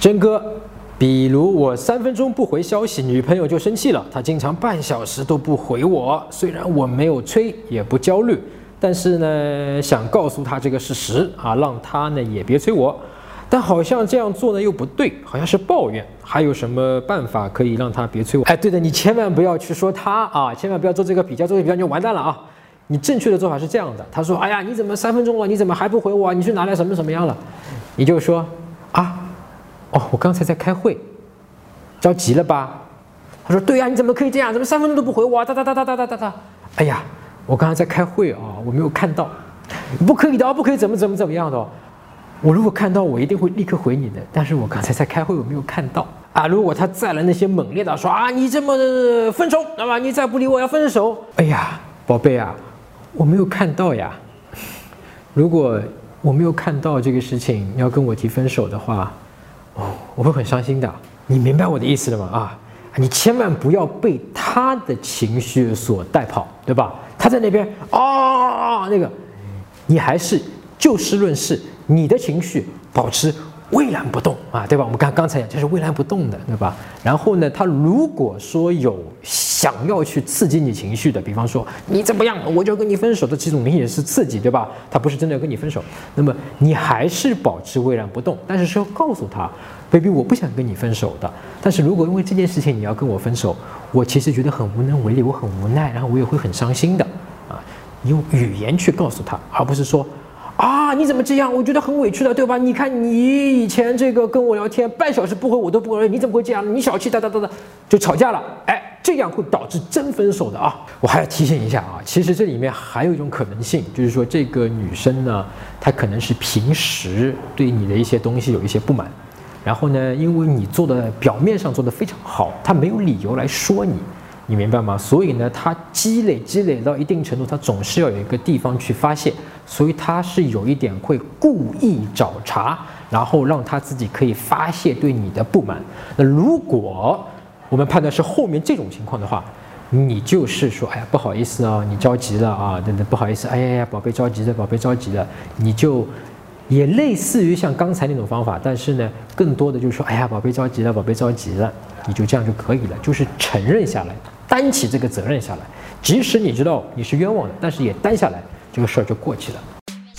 真哥，比如我三分钟不回消息，女朋友就生气了。她经常半小时都不回我，虽然我没有催，也不焦虑，但是呢，想告诉她这个事实啊，让她呢也别催我。但好像这样做呢又不对，好像是抱怨。还有什么办法可以让她别催我？哎，对的，你千万不要去说她啊，千万不要做这个比较，做这个比较你就完蛋了啊！你正确的做法是这样的：她说，哎呀，你怎么三分钟了，你怎么还不回我？你去哪里什么什么样了？你就说啊。哦，我刚才在开会，着急了吧？他说：“对呀，你怎么可以这样？怎么三分钟都不回我？哒哒哒哒哒哒哒哒！哎呀，我刚才在开会啊，我没有看到，不可以的，不可以怎么怎么怎么样的。我如果看到，我一定会立刻回你的。但是我刚才在开会，我没有看到啊。如果他再来那些猛烈的说啊，你这么分手，那么你再不理我要分手。哎呀，宝贝啊，我没有看到呀。如果我没有看到这个事情，你要跟我提分手的话。”我会很伤心的，你明白我的意思了吗？啊，你千万不要被他的情绪所带跑，对吧？他在那边啊，那个，你还是就事论事，你的情绪保持。巍然不动啊，对吧？我们刚刚才讲就是巍然不动的，对吧？然后呢，他如果说有想要去刺激你情绪的，比方说你怎么样，我就要跟你分手的这种明显是刺激，对吧？他不是真的要跟你分手，那么你还是保持巍然不动，但是是要告诉他，baby，我不想跟你分手的。但是如果因为这件事情你要跟我分手，我其实觉得很无能为力，我很无奈，然后我也会很伤心的啊。你用语言去告诉他，而不是说。啊，你怎么这样？我觉得很委屈的，对吧？你看你以前这个跟我聊天半小时不回我都不回，你怎么会这样？你小气哒哒哒哒，就吵架了。哎，这样会导致真分手的啊！我还要提醒一下啊，其实这里面还有一种可能性，就是说这个女生呢，她可能是平时对你的一些东西有一些不满，然后呢，因为你做的表面上做的非常好，她没有理由来说你。你明白吗？所以呢，她积累积累到一定程度，她总是要有一个地方去发泄，所以她是有一点会故意找茬，然后让她自己可以发泄对你的不满。那如果我们判断是后面这种情况的话，你就是说，哎呀，不好意思啊，你着急了啊，等等，不好意思，哎呀呀，宝贝着急了，宝贝着急了，你就也类似于像刚才那种方法，但是呢，更多的就是说，哎呀，宝贝着急了，宝贝着急了，你就这样就可以了，就是承认下来。担起这个责任下来，即使你知道你是冤枉的，但是也担下来，这个事儿就过去了。